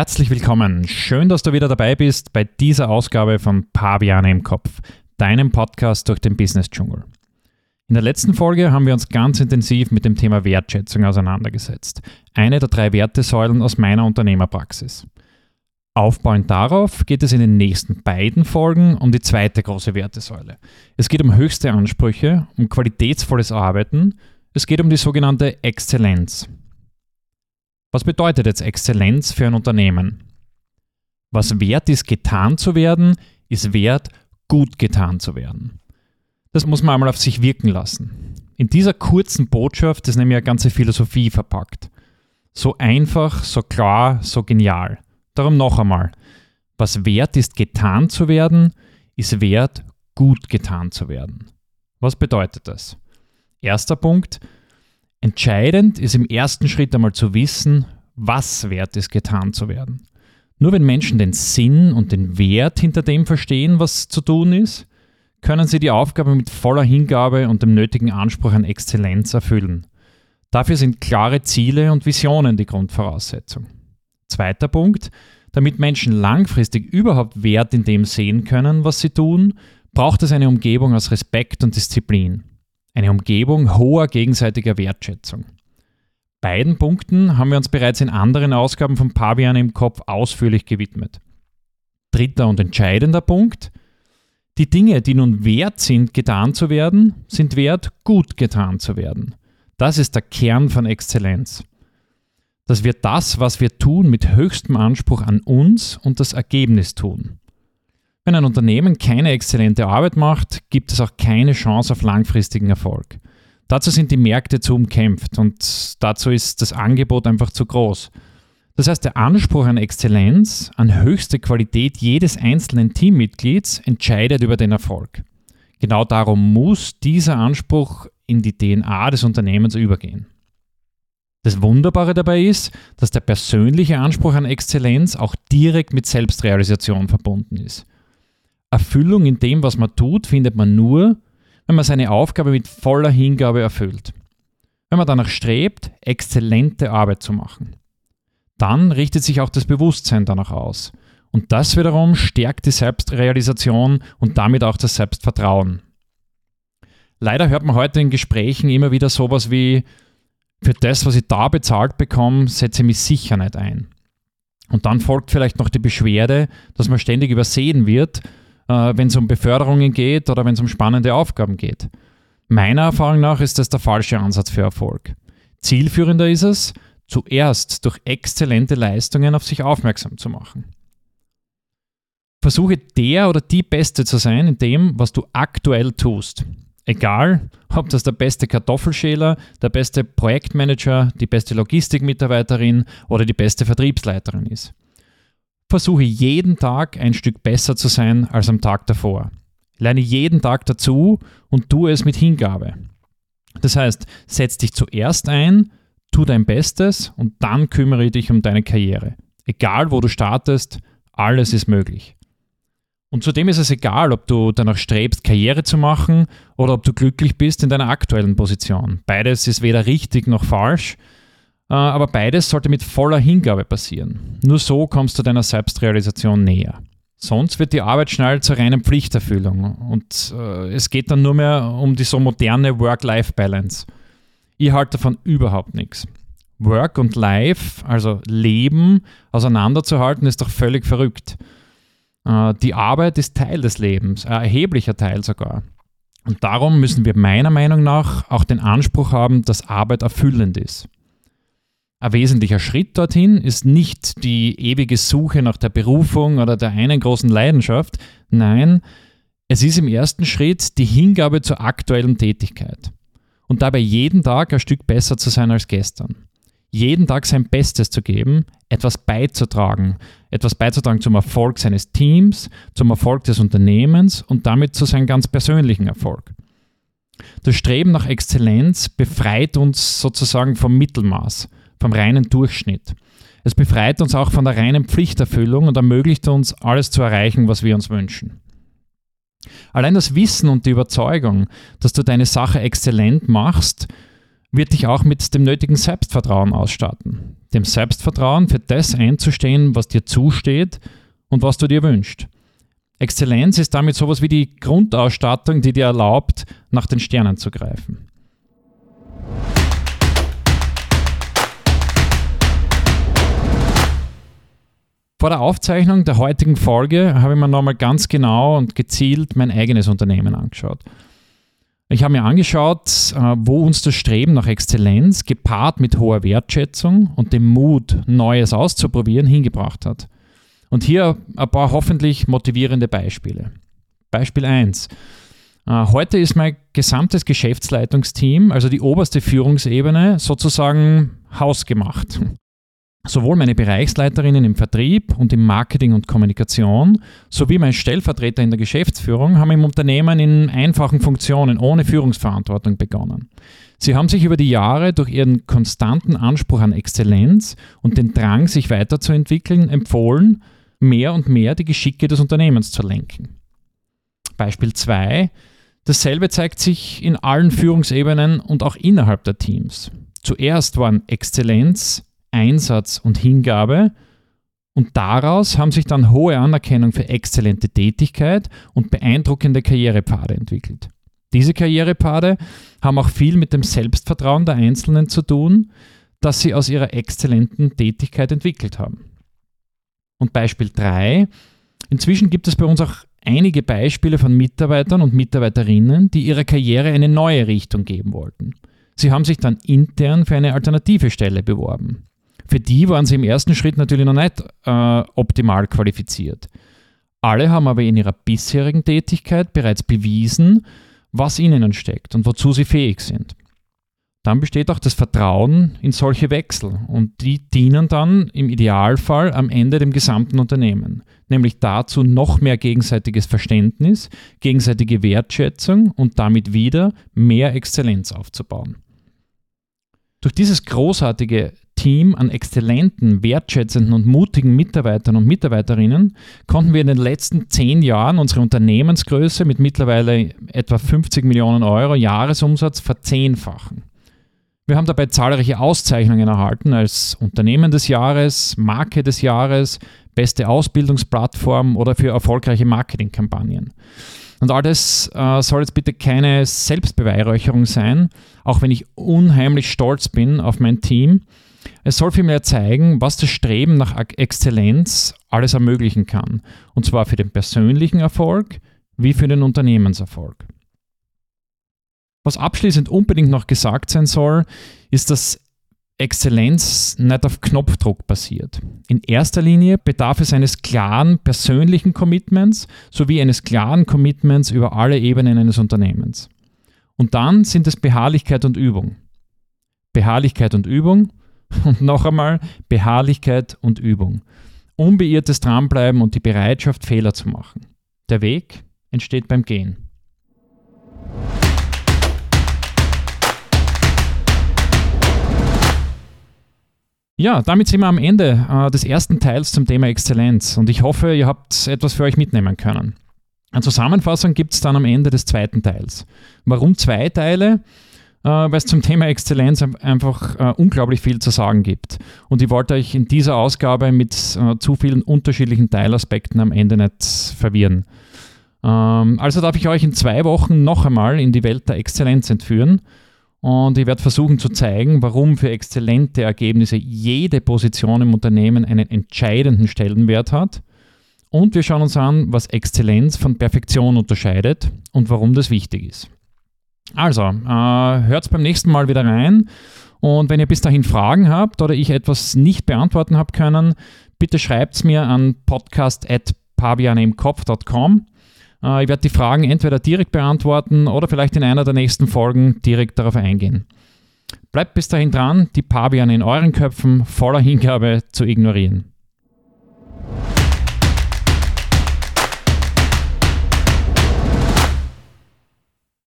Herzlich willkommen. Schön, dass du wieder dabei bist bei dieser Ausgabe von Paviane im Kopf, deinem Podcast durch den Business-Dschungel. In der letzten Folge haben wir uns ganz intensiv mit dem Thema Wertschätzung auseinandergesetzt. Eine der drei Wertesäulen aus meiner Unternehmerpraxis. Aufbauend darauf geht es in den nächsten beiden Folgen um die zweite große Wertesäule. Es geht um höchste Ansprüche, um qualitätsvolles Arbeiten, es geht um die sogenannte Exzellenz. Was bedeutet jetzt Exzellenz für ein Unternehmen? Was wert ist, getan zu werden, ist wert, gut getan zu werden. Das muss man einmal auf sich wirken lassen. In dieser kurzen Botschaft ist nämlich eine ganze Philosophie verpackt. So einfach, so klar, so genial. Darum noch einmal. Was wert ist, getan zu werden, ist wert, gut getan zu werden. Was bedeutet das? Erster Punkt. Entscheidend ist im ersten Schritt einmal zu wissen, was wert ist, getan zu werden. Nur wenn Menschen den Sinn und den Wert hinter dem verstehen, was zu tun ist, können sie die Aufgabe mit voller Hingabe und dem nötigen Anspruch an Exzellenz erfüllen. Dafür sind klare Ziele und Visionen die Grundvoraussetzung. Zweiter Punkt, damit Menschen langfristig überhaupt Wert in dem sehen können, was sie tun, braucht es eine Umgebung aus Respekt und Disziplin. Eine Umgebung hoher gegenseitiger Wertschätzung. Beiden Punkten haben wir uns bereits in anderen Ausgaben von Pavian im Kopf ausführlich gewidmet. Dritter und entscheidender Punkt, die Dinge, die nun wert sind, getan zu werden, sind wert, gut getan zu werden. Das ist der Kern von Exzellenz. Dass wir das, was wir tun, mit höchstem Anspruch an uns und das Ergebnis tun. Wenn ein Unternehmen keine exzellente Arbeit macht, gibt es auch keine Chance auf langfristigen Erfolg. Dazu sind die Märkte zu umkämpft und dazu ist das Angebot einfach zu groß. Das heißt, der Anspruch an Exzellenz, an höchste Qualität jedes einzelnen Teammitglieds entscheidet über den Erfolg. Genau darum muss dieser Anspruch in die DNA des Unternehmens übergehen. Das Wunderbare dabei ist, dass der persönliche Anspruch an Exzellenz auch direkt mit Selbstrealisation verbunden ist. Erfüllung in dem, was man tut, findet man nur, wenn man seine Aufgabe mit voller Hingabe erfüllt. Wenn man danach strebt, exzellente Arbeit zu machen. Dann richtet sich auch das Bewusstsein danach aus. Und das wiederum stärkt die Selbstrealisation und damit auch das Selbstvertrauen. Leider hört man heute in Gesprächen immer wieder sowas wie, für das, was ich da bezahlt bekomme, setze ich mich sicher nicht ein. Und dann folgt vielleicht noch die Beschwerde, dass man ständig übersehen wird äh, wenn es um Beförderungen geht oder wenn es um spannende Aufgaben geht. Meiner Erfahrung nach ist das der falsche Ansatz für Erfolg. Zielführender ist es, zuerst durch exzellente Leistungen auf sich aufmerksam zu machen. Versuche der oder die Beste zu sein in dem, was du aktuell tust. Egal, ob das der beste Kartoffelschäler, der beste Projektmanager, die beste Logistikmitarbeiterin oder die beste Vertriebsleiterin ist versuche jeden Tag ein Stück besser zu sein als am Tag davor. Lerne jeden Tag dazu und tue es mit Hingabe. Das heißt, setz dich zuerst ein, tu dein Bestes und dann kümmere dich um deine Karriere. Egal wo du startest, alles ist möglich. Und zudem ist es egal, ob du danach strebst, Karriere zu machen oder ob du glücklich bist in deiner aktuellen Position. Beides ist weder richtig noch falsch, aber beides sollte mit voller Hingabe passieren. Nur so kommst du deiner Selbstrealisation näher. Sonst wird die Arbeit schnell zur reinen Pflichterfüllung und äh, es geht dann nur mehr um die so moderne Work-Life-Balance. Ich halte davon überhaupt nichts. Work und Life, also Leben, auseinanderzuhalten, ist doch völlig verrückt. Äh, die Arbeit ist Teil des Lebens, ein erheblicher Teil sogar. Und darum müssen wir meiner Meinung nach auch den Anspruch haben, dass Arbeit erfüllend ist. Ein wesentlicher Schritt dorthin ist nicht die ewige Suche nach der Berufung oder der einen großen Leidenschaft. Nein, es ist im ersten Schritt die Hingabe zur aktuellen Tätigkeit. Und dabei jeden Tag ein Stück besser zu sein als gestern. Jeden Tag sein Bestes zu geben, etwas beizutragen, etwas beizutragen zum Erfolg seines Teams, zum Erfolg des Unternehmens und damit zu seinem ganz persönlichen Erfolg. Das Streben nach Exzellenz befreit uns sozusagen vom Mittelmaß vom reinen Durchschnitt. Es befreit uns auch von der reinen Pflichterfüllung und ermöglicht uns, alles zu erreichen, was wir uns wünschen. Allein das Wissen und die Überzeugung, dass du deine Sache exzellent machst, wird dich auch mit dem nötigen Selbstvertrauen ausstatten. Dem Selbstvertrauen für das einzustehen, was dir zusteht und was du dir wünschst. Exzellenz ist damit sowas wie die Grundausstattung, die dir erlaubt, nach den Sternen zu greifen. Vor der Aufzeichnung der heutigen Folge habe ich mir nochmal ganz genau und gezielt mein eigenes Unternehmen angeschaut. Ich habe mir angeschaut, äh, wo uns das Streben nach Exzellenz gepaart mit hoher Wertschätzung und dem Mut, Neues auszuprobieren, hingebracht hat. Und hier ein paar hoffentlich motivierende Beispiele. Beispiel 1. Äh, heute ist mein gesamtes Geschäftsleitungsteam, also die oberste Führungsebene, sozusagen hausgemacht. Sowohl meine Bereichsleiterinnen im Vertrieb und im Marketing und Kommunikation sowie mein Stellvertreter in der Geschäftsführung haben im Unternehmen in einfachen Funktionen ohne Führungsverantwortung begonnen. Sie haben sich über die Jahre durch ihren konstanten Anspruch an Exzellenz und den Drang, sich weiterzuentwickeln, empfohlen, mehr und mehr die Geschicke des Unternehmens zu lenken. Beispiel 2. Dasselbe zeigt sich in allen Führungsebenen und auch innerhalb der Teams. Zuerst waren Exzellenz, Einsatz und Hingabe und daraus haben sich dann hohe Anerkennung für exzellente Tätigkeit und beeindruckende Karrierepfade entwickelt. Diese Karrierepfade haben auch viel mit dem Selbstvertrauen der Einzelnen zu tun, das sie aus ihrer exzellenten Tätigkeit entwickelt haben. Und Beispiel 3. Inzwischen gibt es bei uns auch einige Beispiele von Mitarbeitern und Mitarbeiterinnen, die ihrer Karriere eine neue Richtung geben wollten. Sie haben sich dann intern für eine alternative Stelle beworben. Für die waren sie im ersten Schritt natürlich noch nicht äh, optimal qualifiziert. Alle haben aber in ihrer bisherigen Tätigkeit bereits bewiesen, was ihnen steckt und wozu sie fähig sind. Dann besteht auch das Vertrauen in solche Wechsel und die dienen dann im Idealfall am Ende dem gesamten Unternehmen, nämlich dazu noch mehr gegenseitiges Verständnis, gegenseitige Wertschätzung und damit wieder mehr Exzellenz aufzubauen. Durch dieses großartige Team an exzellenten, wertschätzenden und mutigen Mitarbeitern und Mitarbeiterinnen konnten wir in den letzten zehn Jahren unsere Unternehmensgröße mit mittlerweile etwa 50 Millionen Euro Jahresumsatz verzehnfachen. Wir haben dabei zahlreiche Auszeichnungen erhalten als Unternehmen des Jahres, Marke des Jahres, beste Ausbildungsplattform oder für erfolgreiche Marketingkampagnen. Und all das äh, soll jetzt bitte keine Selbstbeweihräucherung sein, auch wenn ich unheimlich stolz bin auf mein Team es soll vielmehr zeigen, was das Streben nach Exzellenz alles ermöglichen kann. Und zwar für den persönlichen Erfolg wie für den Unternehmenserfolg. Was abschließend unbedingt noch gesagt sein soll, ist, dass Exzellenz nicht auf Knopfdruck passiert. In erster Linie bedarf es eines klaren persönlichen Commitments sowie eines klaren Commitments über alle Ebenen eines Unternehmens. Und dann sind es Beharrlichkeit und Übung. Beharrlichkeit und Übung und noch einmal Beharrlichkeit und Übung. Unbeirrtes Dranbleiben und die Bereitschaft, Fehler zu machen. Der Weg entsteht beim Gehen. Ja, damit sind wir am Ende äh, des ersten Teils zum Thema Exzellenz und ich hoffe, ihr habt etwas für euch mitnehmen können. Eine Zusammenfassung gibt es dann am Ende des zweiten Teils. Warum zwei Teile? Äh, weil es zum Thema Exzellenz einfach äh, unglaublich viel zu sagen gibt. Und ich wollte euch in dieser Ausgabe mit äh, zu vielen unterschiedlichen Teilaspekten am Ende nicht verwirren. Ähm, also darf ich euch in zwei Wochen noch einmal in die Welt der Exzellenz entführen. Und ich werde versuchen zu zeigen, warum für exzellente Ergebnisse jede Position im Unternehmen einen entscheidenden Stellenwert hat. Und wir schauen uns an, was Exzellenz von Perfektion unterscheidet und warum das wichtig ist. Also, äh, hört beim nächsten Mal wieder rein. Und wenn ihr bis dahin Fragen habt oder ich etwas nicht beantworten habe können, bitte schreibt es mir an podcast.pavianemkopf.com. Äh, ich werde die Fragen entweder direkt beantworten oder vielleicht in einer der nächsten Folgen direkt darauf eingehen. Bleibt bis dahin dran, die Paviane in euren Köpfen voller Hingabe zu ignorieren.